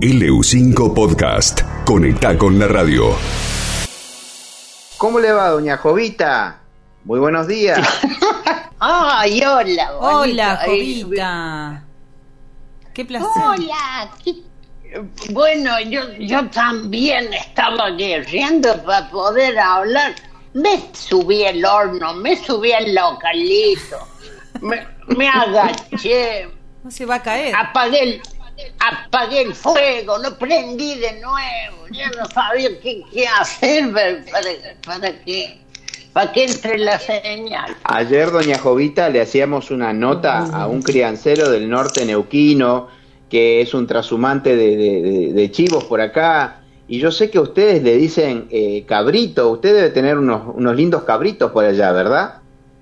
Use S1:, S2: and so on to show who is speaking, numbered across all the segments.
S1: LU5 Podcast. Conecta con la radio.
S2: ¿Cómo le va, doña Jovita? Muy buenos días.
S3: Ay, hola.
S4: Hola,
S3: bonito.
S4: Jovita. Qué placer.
S3: Hola. Bueno, yo, yo también estaba guerreando para poder hablar. Me subí el horno, me subí el localito, me, me agaché,
S4: No se va a caer.
S3: apagué el, apagué el fuego, lo prendí de nuevo. Ya no sabía qué, qué hacer para, para, que, para que entre la señal.
S2: Ayer, doña Jovita, le hacíamos una nota a un criancero del norte neuquino, que es un trashumante de- de chivos por acá. Y yo sé que ustedes le dicen eh, cabrito. Usted debe tener unos, unos lindos cabritos por allá, ¿verdad?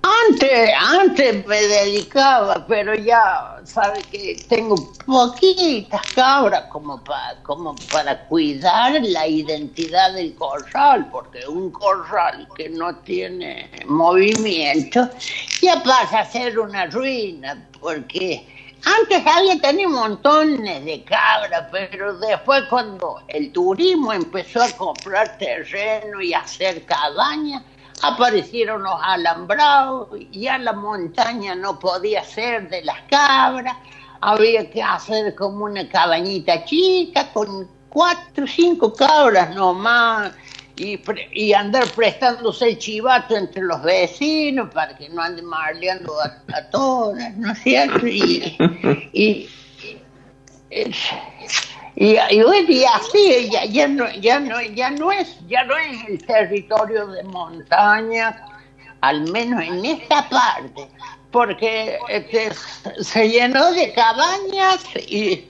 S3: Antes, antes me dedicaba, pero ya sabe que tengo poquitas cabras como para como para cuidar la identidad del corral, porque un corral que no tiene movimiento ya pasa a ser una ruina, porque antes había tenido montones de cabras, pero después cuando el turismo empezó a comprar terreno y hacer cabañas, aparecieron los alambrados, ya la montaña no podía ser de las cabras, había que hacer como una cabañita chica con cuatro o cinco cabras nomás y, y andar prestándose el chivato entre los vecinos para que no anden marleando a, a todas, ¿no es cierto? Y, y hoy día sí, ya, ya, no, ya, no, ya, no es, ya no es el territorio de montaña, al menos en esta parte, porque este, se llenó de cabañas y,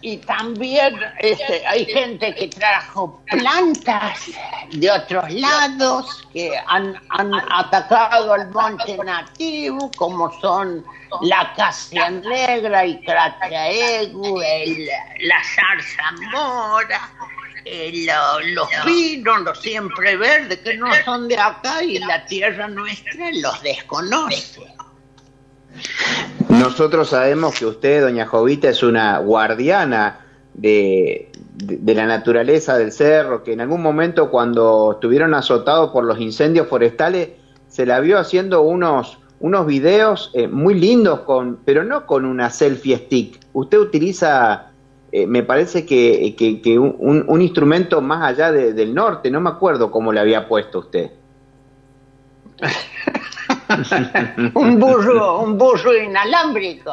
S3: y también este, hay gente que trajo plantas de otros lados que han, han atacado al monte nativo, como son la casia negra y el, la zarza mora, el, lo- los pinos, los siempre verdes, que no son de acá y la tierra nuestra los desconoce.
S2: Nosotros sabemos que usted, doña Jovita, es una guardiana de, de- la naturaleza del cerro, que en algún momento cuando estuvieron azotados por los incendios forestales, se la vio haciendo unos, unos videos eh, muy lindos, con, pero no con una selfie stick. Usted utiliza, eh, me parece que, que- un, instrumento más allá de- del norte, no me acuerdo cómo le había puesto usted.
S3: un burro, un burro inalámbrico.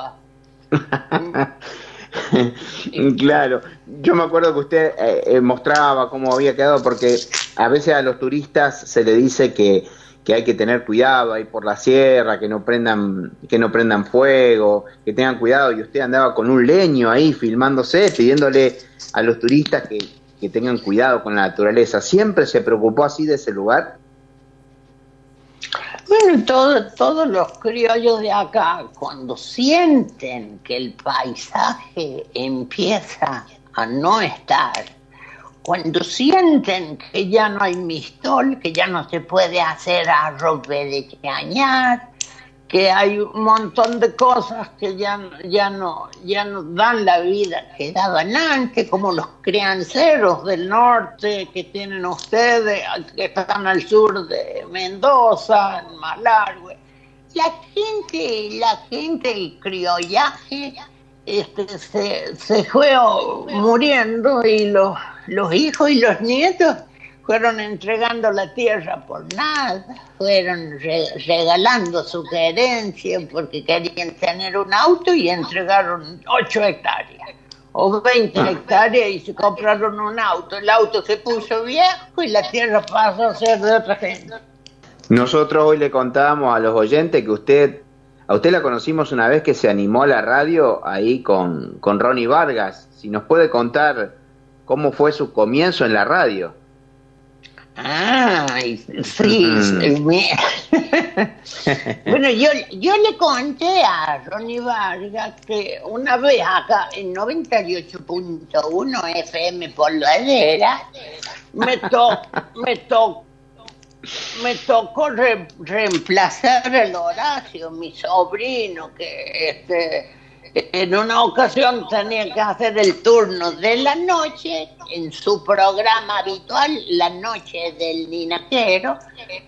S2: claro, yo me acuerdo que usted eh, eh, mostraba cómo había quedado, porque a veces a los turistas se le dice que, que hay que tener cuidado ahí por la sierra, que no prendan, que no prendan fuego, que tengan cuidado, y usted andaba con un leño ahí filmándose, pidiéndole a los turistas que, que tengan cuidado con la naturaleza. ¿Siempre se preocupó así de ese lugar?
S3: Bueno, todo- todos los criollos de acá, cuando sienten que el paisaje empieza a no estar, cuando sienten que ya no hay mistol, que ya no se puede hacer arroz de cañar, que hay un montón de cosas que ya, ya, no, ya no dan la vida que daban antes, como los crianceros del norte que tienen ustedes, que están al sur de Mendoza, en Malargüe. La gente, la gente, el criollaje, este, se, se fue muriendo y los, los hijos y los nietos fueron entregando la tierra por nada, fueron re- regalando su herencia porque querían tener un auto y entregaron 8 hectáreas o 20 hectáreas y se compraron un auto. El auto se puso viejo y la tierra pasó a ser de otra gente.
S2: Nosotros hoy le contábamos a los oyentes que usted, a usted la conocimos una vez que se animó a la radio ahí con, con Ronnie Vargas. Si nos puede contar cómo fue su comienzo en la radio.
S3: Ay, sí, me- bueno, yo, yo le conté a Ronnie Vargas que una vez acá en 98.1 FM Polvadera me, to, me, to, me tocó re- reemplazar el Horacio, mi sobrino, que este, en una ocasión tenía que hacer el turno de la noche en su programa habitual, La Noche del Ninaquero,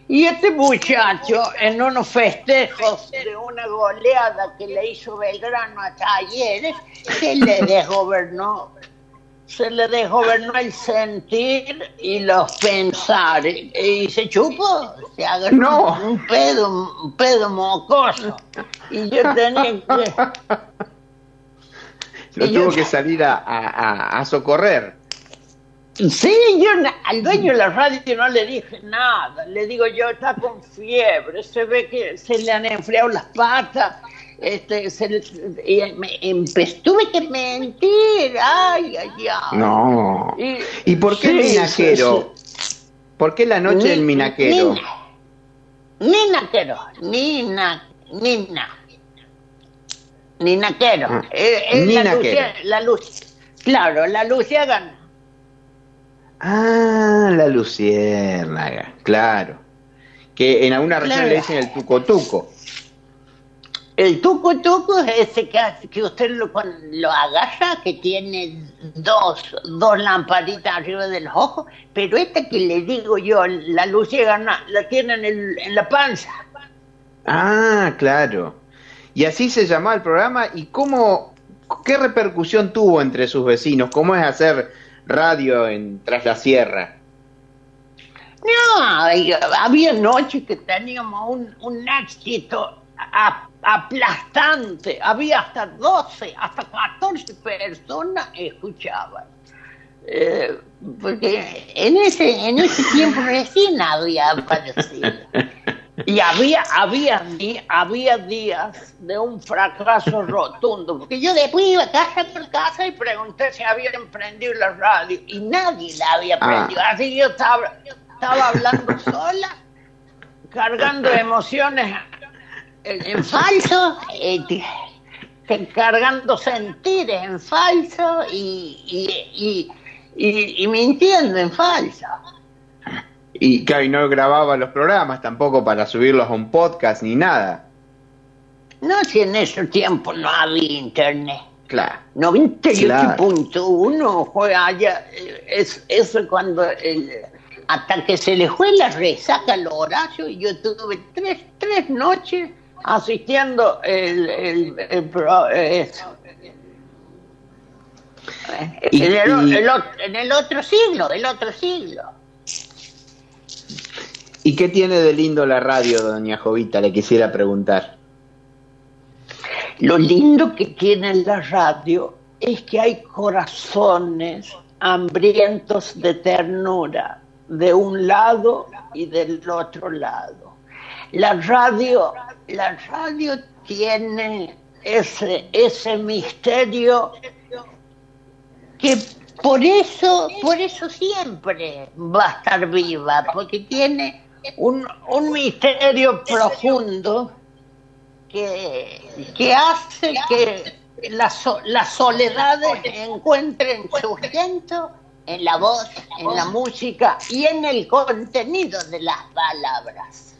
S3: y este muchacho en unos festejos de una goleada que le hizo Belgrano a Talleres, se le desgobernó, se le desgobernó el sentir y los pensar, y se chupó, se agarró
S2: No.
S3: un pedo, un pedo mocoso, y yo tenía que...
S2: Lo
S3: Y yo-
S2: tuvo que salir a, a- socorrer.
S3: Sí, yo al dueño de la radio no le dije nada. Le digo yo, está con fiebre, se ve que se le han enfriado las patas. Este, se le- y me empe- tuve que mentir, ay, ay, ay.
S2: No.
S3: Y-
S2: ¿Y por qué el
S3: sí,
S2: minaquero? ¿Por qué la noche del
S3: Ni-
S2: minaquero?
S3: Ni naquero, ni na, ni na. Ni naquero.
S2: Ah,
S3: Eh, eh, la, luz. Claro, la Luciérnaga.
S2: Ah, la luciérnaga, claro. Que en alguna región
S3: Claro.
S2: le dicen el tuco tuco.
S3: El tuco tuco es ese que, hace- que usted lo, lo agarra, que tiene dos, dos lamparitas arriba de los ojos, pero esta que le digo yo, la luciérnaga, la tiene en, el- en la panza.
S2: Ah, claro. Y así se llamaba el programa. ¿Y cómo, qué repercusión tuvo entre sus vecinos? ¿Cómo es hacer radio en Tras la Sierra?
S3: No, ay, había noches que teníamos un, un éxito aplastante. Había hasta 12, hasta 14 personas escuchaban. Eh, porque en ese, en ese tiempo recién había aparecido. Y había, había, había días de un fracaso rotundo, porque yo después iba casa por casa y pregunté si habían prendido la radio y nadie la había
S2: Ah.
S3: prendido. Así que yo estaba, estaba hablando sola, cargando emociones en, en falso, eh, cargando sentires en falso y, y, y, y- y mintiendo en falso.
S2: Y claro, y no grababa los programas tampoco para subirlos a un podcast ni nada.
S3: No, si en ese tiempo no había internet.
S2: Claro.
S3: 98.1 fue allá, es, eso es cuando el- hasta que se le fue la resaca al Horacio y yo tuve tres, tres noches asistiendo el, el, el eh, eso.
S2: Y-
S3: en, el, en el otro siglo, el otro siglo.
S2: ¿Y qué tiene de lindo la radio, doña Jovita? Le quisiera preguntar.
S3: Lo lindo que tiene la radio es que hay corazones hambrientos de ternura de un lado y del otro lado. La radio, la radio tiene ese, ese misterio que por eso, por eso siempre va a estar viva, porque tiene un, un misterio profundo que, que hace que las, las soledades encuentren sustento en la voz, en la música y en el contenido de las palabras.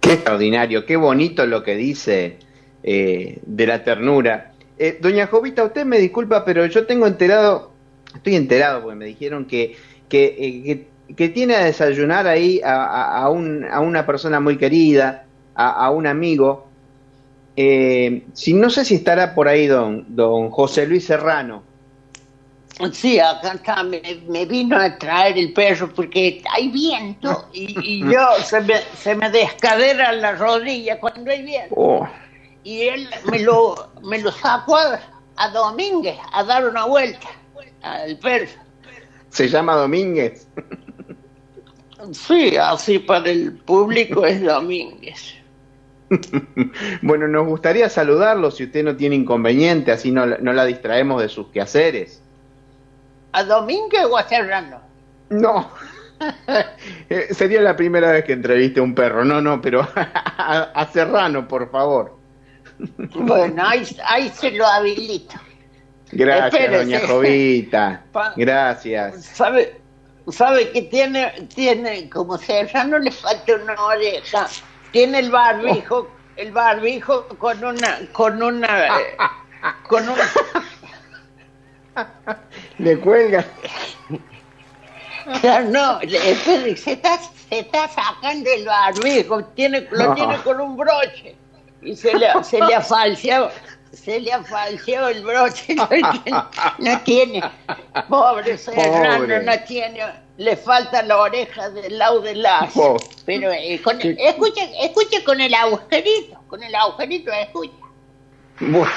S2: Qué extraordinario, qué bonito lo que dice eh, de la ternura. Eh, doña Jovita, usted me disculpa, pero yo tengo enterado, estoy enterado porque me dijeron que, que, eh, que, que tiene a desayunar ahí a, a- a un- a una persona muy querida, a, un amigo. Eh, si no sé si estará por ahí don, don José Luis Serrano.
S3: Sí, acá está, me, me vino a traer el perro porque hay viento y, y yo se me, se me descadera la rodilla cuando hay viento.
S2: Oh,
S3: Y él me lo, me lo sacó a, a Domínguez a dar una vuelta al perro.
S2: se llama Domínguez.
S3: Sí, así para el público es Domínguez.
S2: bueno, nos gustaría saludarlo si usted no tiene inconveniente, así no, la- no la distraemos de sus quehaceres.
S3: ¿A Domínguez o a Serrano?
S2: No. Eh, Sería la primera vez que entreviste a un perro. No, no, pero a, a Serrano, por favor.
S3: Bueno, ahí, ahí se lo habilito.
S2: Gracias,
S3: Espérese.
S2: doña Jovita. Gracias.
S3: ¿Sabe, sabe que tiene, tiene, como Serrano le falta una oreja, tiene el barbijo el barbijo con una, con una, eh, con una,
S2: Le cuelga.
S3: Claro, no, se está, se está sacando el barbijo, tiene, lo
S2: No.
S3: tiene con un broche. Y se le, se le ha falseado, se le ha falseado el broche, no tiene, no tiene, pobre serrano,
S2: Pobre.
S3: no tiene, le falta la oreja del lado del lazo,
S2: Pobre.
S3: pero eh, con- escuche, escuche con el agujerito, con el agujerito escucha.
S2: Bueno.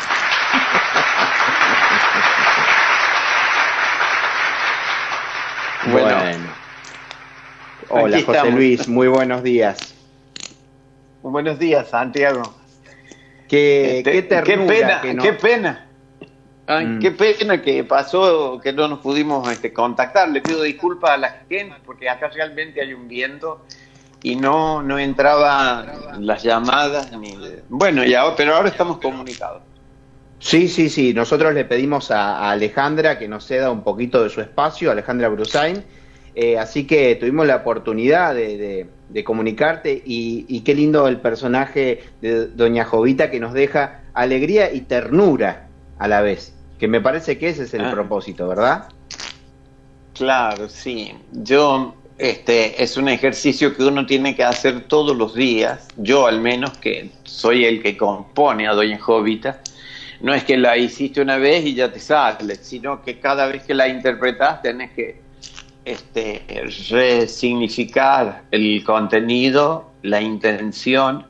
S5: Bueno.
S2: Hola, José
S5: estamos.
S2: Luis, muy buenos días.
S5: Buenos días, Santiago.
S2: Qué,
S5: Este,
S2: qué ternura
S5: qué pena,
S2: que no-
S5: qué pena. Ay,
S2: Mm.
S5: Qué pena que pasó que no nos pudimos este, contactar. Le pido disculpas a la gente porque acá realmente hay un viento y no, no entraban las llamadas. Ni Bueno, ya, pero ahora estamos comunicados.
S2: Sí, sí, sí. Nosotros le pedimos a, a Alejandra que nos ceda un poquito de su espacio, Alejandra Brusain. Eh, así que tuvimos la oportunidad de, de- de comunicarte y, y qué lindo el personaje de Doña Jovita que nos deja alegría y ternura a la vez. Que me parece que ese es el
S5: Ah.
S2: propósito, ¿verdad?
S5: Claro, sí. Yo, este, es un ejercicio que uno tiene que hacer todos los días. Yo, al menos, que soy el que compone a Doña Jovita. No es que la hiciste una vez y ya te sale, sino que cada vez que la interpretas tenés que este, resignificar el contenido, la intención,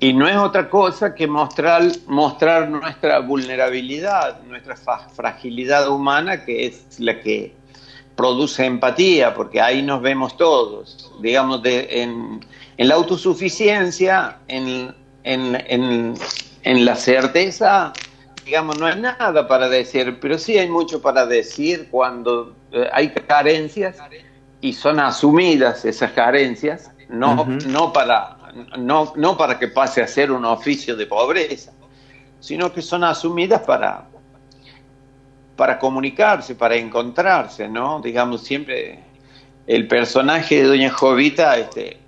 S5: y no es otra cosa que mostrar, mostrar nuestra vulnerabilidad, nuestra fragilidad humana, que es la que produce empatía, porque ahí nos vemos todos, digamos, de, en, en la autosuficiencia, en, en, en, en la certeza, digamos, no hay nada para decir, pero sí hay mucho para decir cuando eh, hay carencias y son asumidas esas carencias, no, no, para, no, no para que pase a ser un oficio de pobreza, sino que son asumidas para, para comunicarse, para encontrarse, ¿no? Digamos, siempre el personaje de Doña Jovita, este,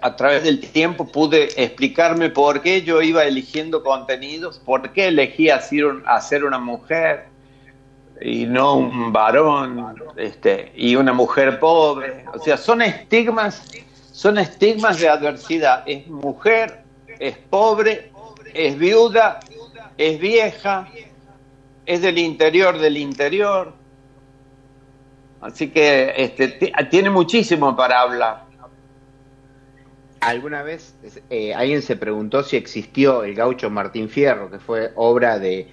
S5: a través del tiempo pude explicarme por qué yo iba eligiendo contenidos, por qué elegí hacer, un- hacer una mujer y no un varón, este, y una mujer pobre. O sea, son estigmas, son estigmas de adversidad. Es mujer, es pobre, es viuda, es vieja, es del interior del interior. Así que este, ti- tiene muchísimo para hablar.
S2: ¿Alguna vez eh, alguien se preguntó si existió el gaucho Martín Fierro, que fue obra de,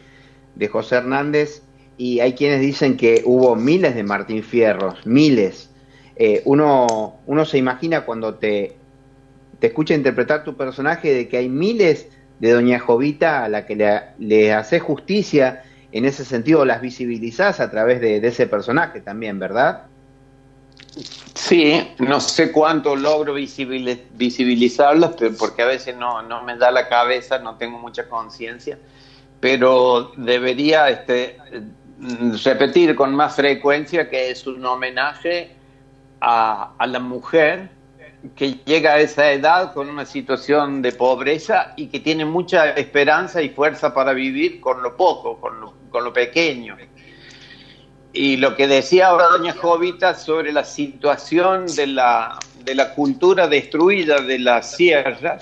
S2: de José Hernández? Y hay quienes dicen que hubo miles de Martín Fierros, miles. Eh, uno, uno se imagina cuando te, te escucha interpretar tu personaje de que hay miles de Doña Jovita a la que le, le haces justicia, en ese sentido las visibilizás a través de, de ese personaje también, ¿verdad?
S5: Sí, no sé cuánto logro visibili- visibilizarlas, porque a veces no, me da la cabeza, no tengo mucha conciencia, pero debería este, repetir con más frecuencia que es un homenaje a, a la mujer que llega a esa edad con una situación de pobreza y que tiene mucha esperanza y fuerza para vivir con lo poco, con lo, con lo pequeño. Y lo que decía ahora doña Jovita sobre la situación de la, de la cultura destruida de las sierras,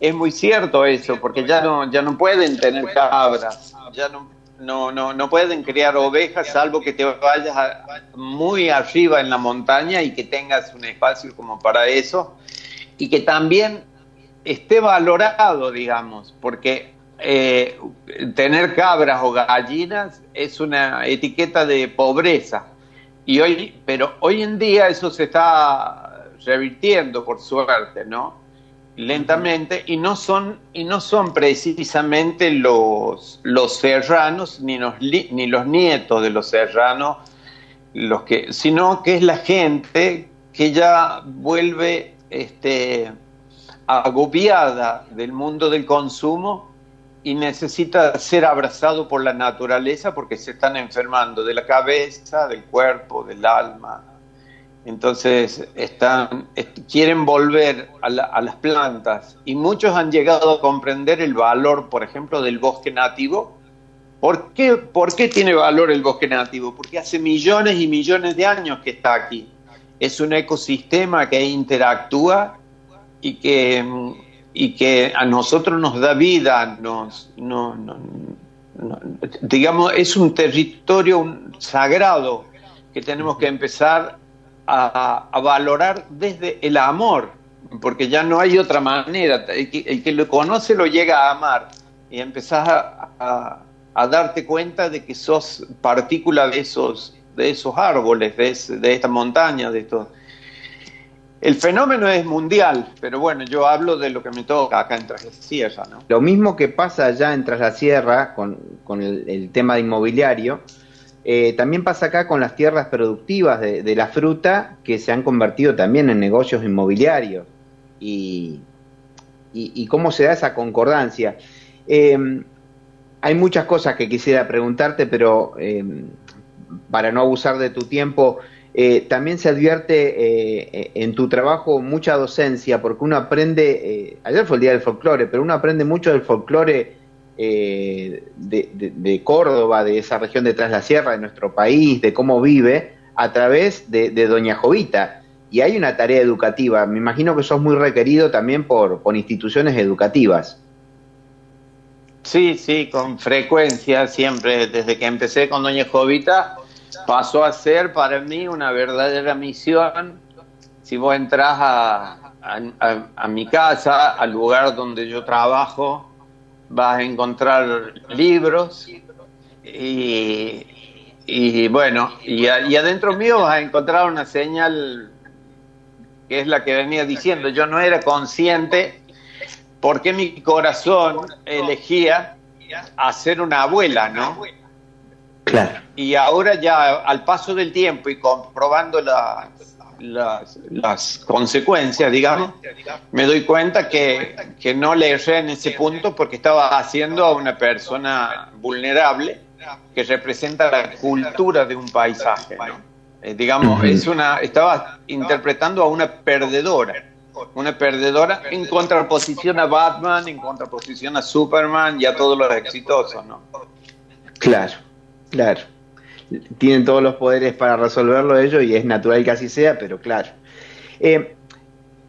S5: es muy cierto eso, porque ya no, ya no pueden tener cabras, ya no, no, no, no pueden criar ovejas, salvo que te vayas a- muy arriba en la montaña y que tengas un espacio como para eso, y que también esté valorado, digamos, porque eh, tener cabras o gallinas es una etiqueta de pobreza. Y hoy, pero hoy en día eso se está revirtiendo, por suerte, ¿no? Lentamente, y no son, y no son precisamente los, los serranos, ni los, ni los nietos de los serranos, los que, sino que es la gente que ya vuelve este, agobiada del mundo del consumo y necesita ser abrazado por la naturaleza porque se están enfermando de la cabeza, del cuerpo, del alma. Entonces están, quieren volver a, las plantas y muchos han llegado a comprender el valor, por ejemplo, del bosque nativo. ¿Por qué, ¿Por qué tiene valor el bosque nativo? Porque hace millones y millones de años que está aquí. Es un ecosistema que interactúa y que, y que a nosotros nos da vida, nos, no, digamos, es un territorio sagrado que tenemos que empezar a, valorar desde el amor, porque ya no hay otra manera. El que, lo conoce lo llega a amar y empezás a, darte cuenta de que sos partícula de esos, de esos árboles, de, de esta montaña, de esto. El fenómeno es mundial, pero bueno, yo hablo de lo que me toca acá en Tras la Sierra. ¿no?
S2: Lo mismo que pasa allá en Tras la Sierra con, con el, tema de inmobiliario, eh, también pasa acá con las tierras productivas de, la fruta que se han convertido también en negocios inmobiliarios y, y, cómo se da esa concordancia. Em, hay muchas cosas que quisiera preguntarte, pero em, para no abusar de tu tiempo, eh, también se advierte eh, en tu trabajo mucha docencia, porque uno aprende, ayer fue el Día del Folclore, pero uno aprende mucho del folclore eh, de, Córdoba, de esa región detrás de la sierra, de nuestro país, de cómo vive, a través de, Doña Jovita. Y hay una tarea educativa. Me imagino que sos muy requerido también por instituciones educativas.
S5: Sí, sí, con frecuencia, siempre, desde que empecé con Doña Jovita, pasó a ser para mí una verdadera misión. Si vos entras a, a mi casa, al lugar donde yo trabajo, vas a encontrar libros y, y bueno, y, adentro mío vas a encontrar una señal que es la que venía diciendo, yo no era consciente porque mi corazón elegía hacer una abuela, ¿no?
S2: Claro.
S5: Y ahora ya al paso del tiempo y comprobando la, las, las, consecuencias, digamos, me doy cuenta que, que no le erré en ese punto porque estaba haciendo a una persona vulnerable que representa la cultura de un paisaje, eh, digamos, es una, estaba interpretando a una perdedora, una perdedora en contraposición a Batman, en contraposición a Superman y a todos los exitosos, ¿no?
S2: Claro, claro tienen todos los poderes para resolverlo ellos y es natural que así sea, pero claro. Eh,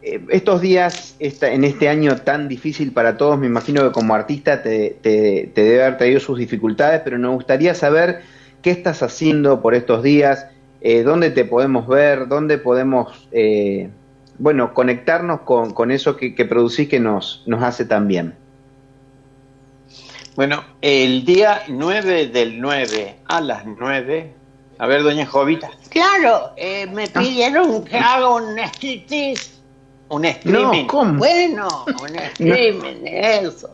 S2: eh, estos días, en este año tan difícil para todos, me imagino que como artista te, debe haber traído sus dificultades, pero nos gustaría saber qué estás haciendo por estos días, eh, dónde te podemos ver, dónde podemos, bueno, conectarnos con, eso que, que, producís que nos hace tan bien.
S5: Bueno, el día 9 del 9 a las 9. A ver, doña Jovita.
S3: Claro, eh, me ah. pidieron que haga un striptease.
S5: Un streaming.
S3: ¿cómo? Bueno, un streaming, eso.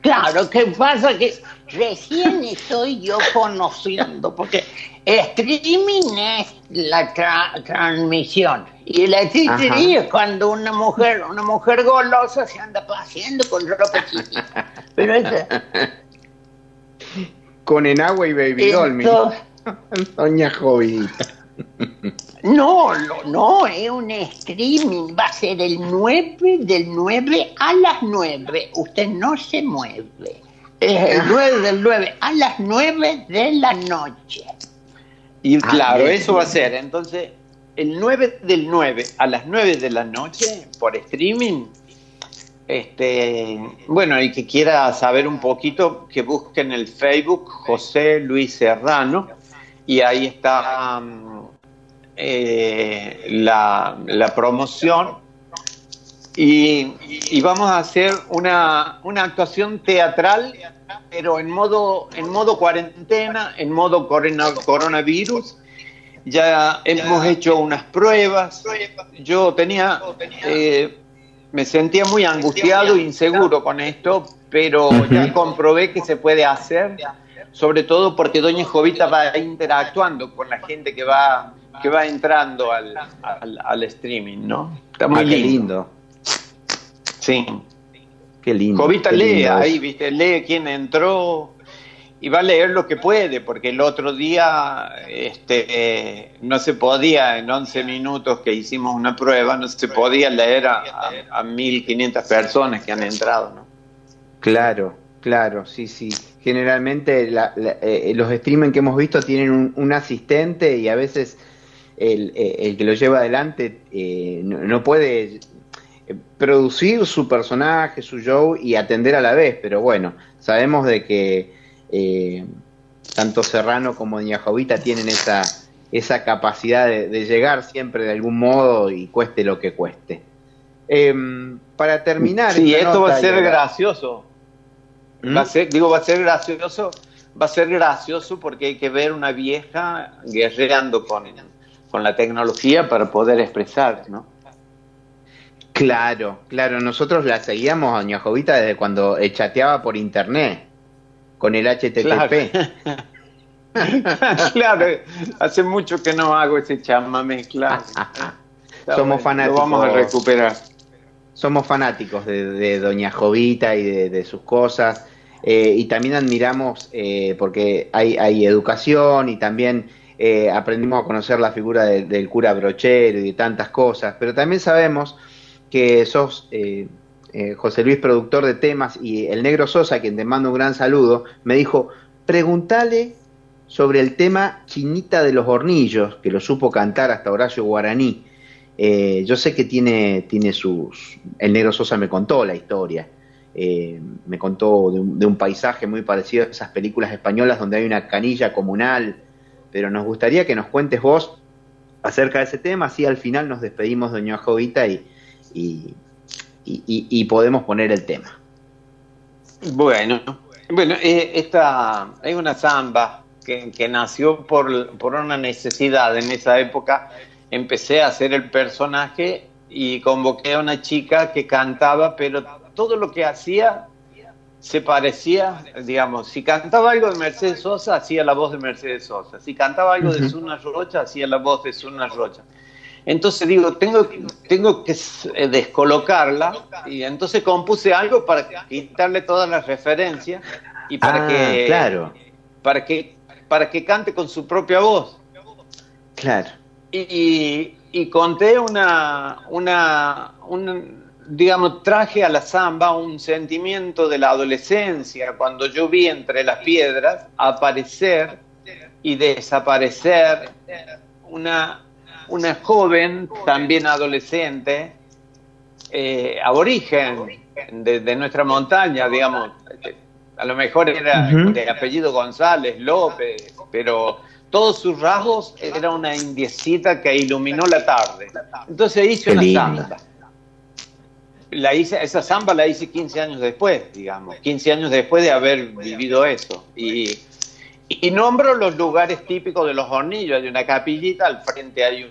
S3: Claro, ¿qué pasa? Que recién estoy yo conociendo, porque streaming es la transmisión. Y la titería es cuando una mujer, una mujer golosa se anda paseando con ropa chiquita. Pero esa...
S2: Con enagua y baby doll, Doña Jovita.
S3: No, no, no, es un streaming. Va a ser el 9 del 9 a las 9. Usted no se mueve. Es el 9 del 9 a las 9 de la noche.
S5: Y claro, eso va a ser. Entonces, el 9 del 9 a las 9 de la noche por streaming. Este, bueno, y que quiera saber un poquito, que busque en el Facebook José Luis Serrano y ahí está mm, eh, la, promoción. Y, y, vamos a hacer una, una actuación teatral, pero en modo, en modo cuarentena, en modo coronavirus ya hemos hecho unas pruebas. Yo tenía, eh, me sentía muy angustiado e inseguro con esto, pero ya comprobé que se puede hacer, sobre todo porque Doña Jovita va interactuando con la gente que va que va entrando al, al, streaming, ¿no?
S2: Está muy ah, lindo.
S5: Sí.
S2: Qué lindo.
S5: Jovita lee ahí, ¿viste? Lee quién entró y va a leer lo que puede, porque el otro día este, eh, no se podía, en 11 minutos que hicimos una prueba, no se podía leer a, a, 1.500 personas que han entrado. ¿no?
S2: Claro, claro, sí, sí. Generalmente eh, los streaming que hemos visto tienen un, asistente y a veces el, eh, el, que lo lleva adelante no, no puede producir su personaje, su show y atender a la vez, pero bueno, sabemos de que eh, tanto Serrano como Doña Jovita tienen esa, esa capacidad de, llegar siempre de algún modo y cueste lo que cueste. Em, para terminar.
S5: Sí, esto va a ser gracioso. ¿Mm? Va a ser, digo, va a ser gracioso. Va a ser gracioso porque hay que ver una vieja guerreando con, con la tecnología para poder expresar, ¿no?
S2: Claro, claro. Nosotros la seguíamos a Doña Jovita desde cuando chateaba por internet con el HTTP.
S5: Claro. hace mucho que no hago ese chamame, claro.
S2: Somos fanáticos.
S5: Lo vamos a recuperar.
S2: Somos fanáticos de, Doña Jovita y de, sus cosas. Eh, y también admiramos, eh, porque hay, hay, educación y también eh, aprendimos a conocer la figura del cura brochero y de tantas cosas, pero también sabemos que sos eh, José Luis, productor de temas, y el negro Sosa, quien te mando un gran saludo, me dijo, pregúntale sobre el tema Chinita de los Hornillos, que lo supo cantar hasta Horacio Guaraní. Eh, yo sé que tiene, tiene sus... El negro Sosa me contó la historia. Eh, me contó de un, paisaje muy parecido a esas películas españolas donde hay una canilla comunal, pero nos gustaría que nos cuentes vos acerca de ese tema, así al final nos despedimos de Doña Jovita y, y, y, podemos poner el tema.
S5: Bueno, bueno, eh, esta hay una samba que, nació por, por, una necesidad en esa época. Empecé a hacer el personaje y convoqué a una chica que cantaba, pero todo lo que hacía se parecía, digamos, si cantaba algo de Mercedes Sosa, hacía la voz de Mercedes Sosa. Si cantaba algo de Zuna Rocha, hacía la voz de Zuna Rocha. Entonces digo, tengo, tengo que eh, descolocarla y entonces compuse algo para quitarle todas las referencias y para
S2: ah,
S5: que
S2: claro.
S5: para que para que cante con su propia voz.
S2: Claro.
S5: Y, y conté una, una, un, digamos, traje a la samba un sentimiento de la adolescencia, cuando yo vi entre las piedras aparecer y desaparecer una, una joven, también adolescente, eh, aborigen de, nuestra montaña, digamos, a lo mejor era de apellido González, López, pero todos sus rasgos era una indiecita que iluminó la tarde. Entonces hice una samba. La hice, esa samba la hice 15 años después, digamos, 15 años después de haber vivido eso. Y y nombro los lugares típicos de los hornillos. Hay una capillita, al frente hay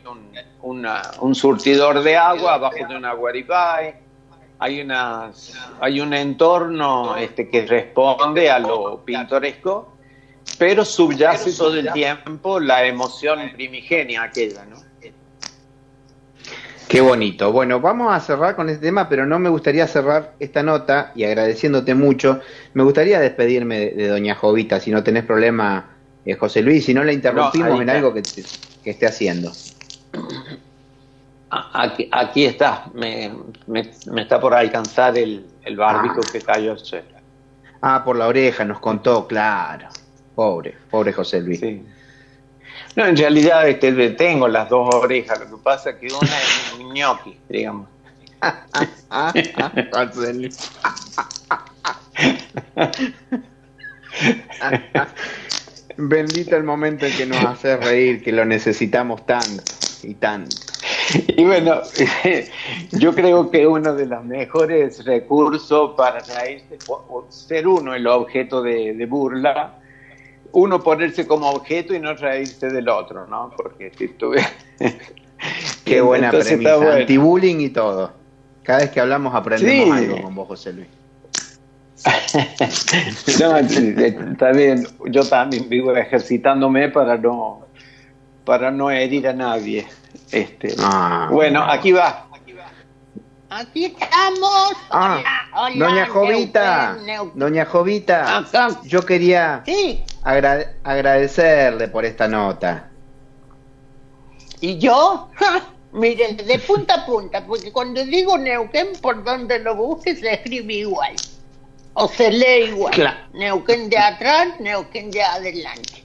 S5: un, un surtidor de agua, abajo de una guaribay. Hay, una, hay un entorno este, que responde a lo pintoresco, pero subyace todo el tiempo la emoción primigenia aquella, ¿no?
S2: Qué bonito. Bueno, vamos a cerrar con este tema, pero no me gustaría cerrar esta nota y agradeciéndote mucho. Me gustaría despedirme de, Doña Jovita, si no tenés problema, eh, José Luis, si no la interrumpimos en algo que, esté haciendo.
S5: Aquí, aquí está, me, está por alcanzar el, el barbico ah. que cayó
S2: Ah, por la oreja, nos contó, claro. Pobre, pobre José Luis. Sí.
S5: No, en realidad este, tengo las dos orejas, lo que pasa es que una es un ñoqui, digamos.
S2: Bendito el momento en que nos hace reír, que lo necesitamos tanto y tanto.
S5: Y bueno, yo creo que uno de los mejores recursos para reírse, ser uno el objeto de, de burla, uno ponerse como objeto y no reírse del otro, ¿no? Porque si tuve...
S2: Qué buena premisa, anti-bullying y todo. Cada vez que hablamos aprendemos algo con vos, José Luis.
S5: no, está bien, yo también vivo ejercitándome para no para no herir a nadie. Este,
S2: ah,
S5: bueno, aquí va.
S3: Aquí estamos.
S2: Ah,
S3: Hola, hola,
S2: doña Jovita,
S3: Neuquén, Neuquén.
S2: doña Jovita, yo quería
S3: Sí,
S2: agra- agradecerle por esta nota.
S3: ¿y yo? Ja, Miren, de punta a punta, porque cuando digo Neuquén, por donde lo busque, se escribe igual. O se lee igual.
S2: Claro.
S3: Neuquén de atrás, Neuquén de adelante.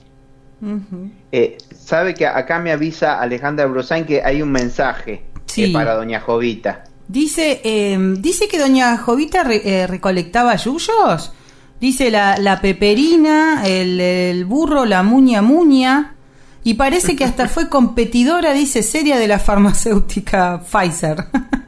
S2: Eh, Sabe que acá me avisa Alejandra Brusain que hay un mensaje
S4: Sí.
S2: eh, para doña Jovita.
S4: Dice, eh, dice que doña Jovita re- eh, recolectaba yuyos. Dice la, la peperina, el, el burro, la muña muña. Y parece que hasta fue competidora, dice, seria de la farmacéutica Pfizer.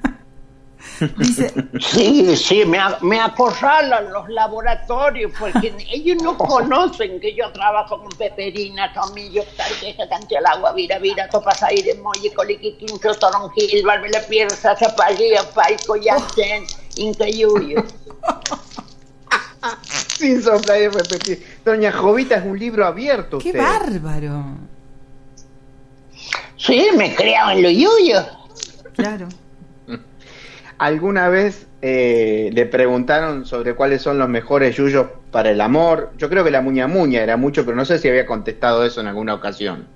S4: dice,
S3: Sí, sí, me, me acorralan los laboratorios porque ellos no conocen que yo trabajo con peperina, tomillo, tarjeja, agua, vira, vira, topas aire, molle, coliqui, quinto, toronjil, barbela, pierza, zapallía, paico, yacén, incayuyo.
S2: Sin soplar y repetir. Doña Jovita es un libro abierto.
S4: qué
S2: usted.
S4: bárbaro.
S3: Sí, me creo en lo yuyo.
S4: Claro.
S2: ¿Alguna vez eh, le preguntaron sobre cuáles son los mejores yuyos para el amor? Yo creo que la muña muña era mucho, pero no sé si había contestado eso en alguna ocasión.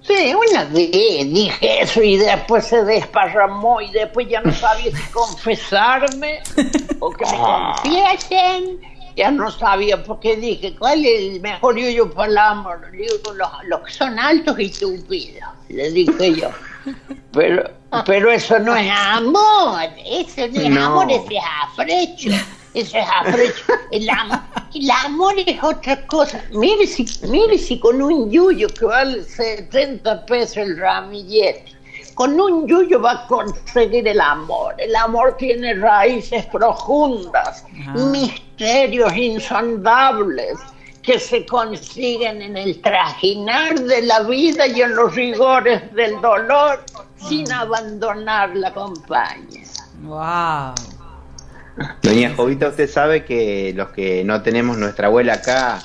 S3: Sí, una vez dije eso y después se desparramó y después ya no sabía si confesarme o que me confiesen. Ya no sabía porque dije, ¿cuál es el mejor yuyo para el amor? Digo, los, los que son altos y tupidos, le dije yo. Pero, pero eso no es amor, eso no es
S2: No.
S3: amor, ese es afrecho. Eso es afrecho. El, am- el amor es otra cosa. Mire si, mire si con un yuyo que vale 70 pesos el ramillete, con un yuyo va a conseguir el amor. El amor tiene raíces profundas,
S4: Ah.
S3: misterios insondables que se consiguen en el trajinar de la vida y en los rigores del dolor sin abandonar la compañía.
S4: Wow.
S2: Doña Jovita, usted sabe que los que no tenemos nuestra abuela acá,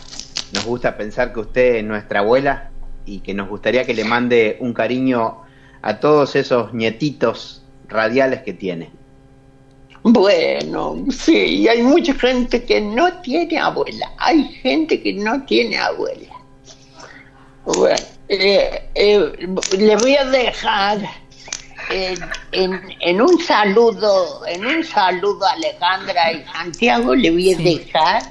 S2: nos gusta pensar que usted es nuestra abuela y que nos gustaría que le mande un cariño a todos esos nietitos radiales que tiene.
S3: Bueno, sí, hay mucha gente que no tiene abuela. Hay gente que no tiene abuela. Bueno, eh, eh, le voy a dejar en, en- en un saludo, en un saludo a Alejandra y Santiago, le voy a dejar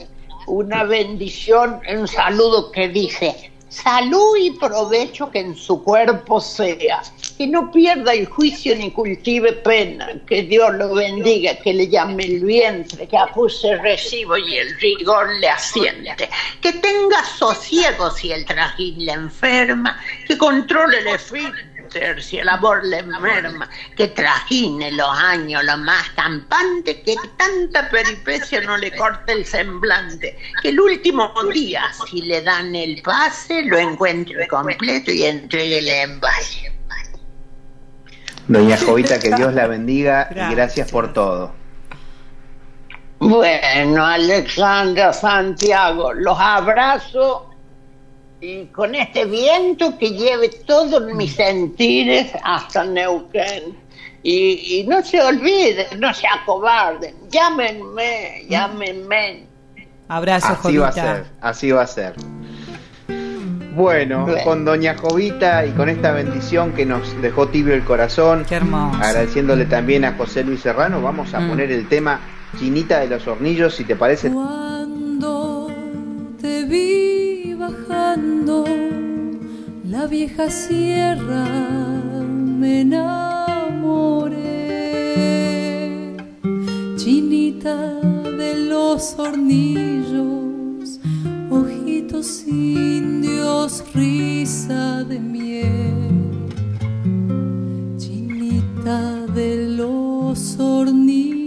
S3: una bendición, un saludo que dice, salud y provecho que en su cuerpo sea, que no pierda el juicio ni cultive pena, que Dios lo bendiga, que le llame el vientre, que acuse recibo y el rigor le asiente, que tenga sosiego si el trajín le enferma, que controle el esfínter si el amor le merma, que trajine los años lo más campante, que tanta peripecia no le corte el semblante, que el último día, si le dan el pase, lo encuentre completo y entregue el envase.
S2: Doña Jovita, que Dios la bendiga y
S4: Gracias.
S2: gracias por todo.
S3: Bueno, Alexandra Santiago, los abrazo y con este viento que lleve todos mis sentires hasta Neuquén. Y, y no se olviden, no se acobarden, llámenme, llámenme.
S4: Abrazo,
S2: Así va a ser, así va a ser. Bueno,
S3: Bueno.
S2: con Doña Jovita y con esta bendición que nos dejó tibio el corazón,
S4: Qué hermoso.
S2: agradeciéndole también a José Luis Serrano, vamos a
S4: Mm.
S2: poner el tema Chinita de los Hornillos, si te parece.
S6: Cuando te vi bajando la vieja sierra, me enamoré. Chinita de los hornillos, ojitos indios, risa de miel. Chinita de los hornillos,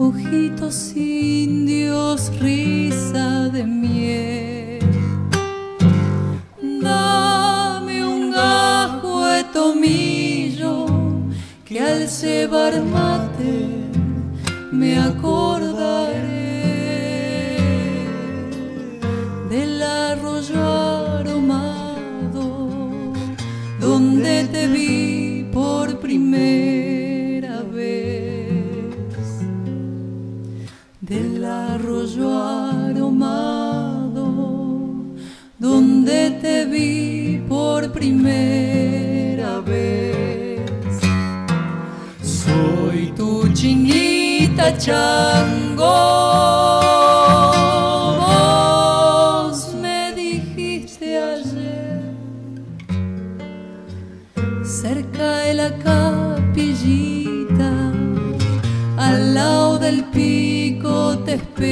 S6: ojitos indios, risa de miel. Dame un gajo de tomillo que al cebar mate me acordaré aromado donde te vi por primera vez. Soy tu chinita chango. Vos me dijiste ayer cerca de la capillita, del pico te esperaré.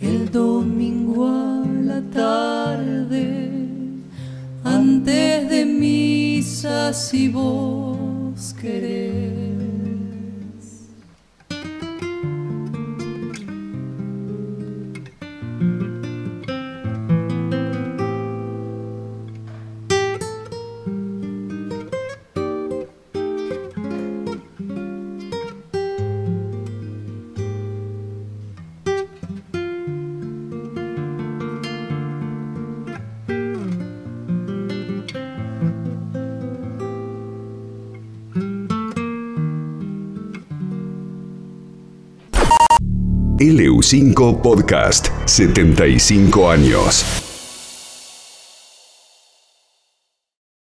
S6: El domingo a la tarde, antes de misa, si vos querés.
S1: LU5 Podcast 75 años.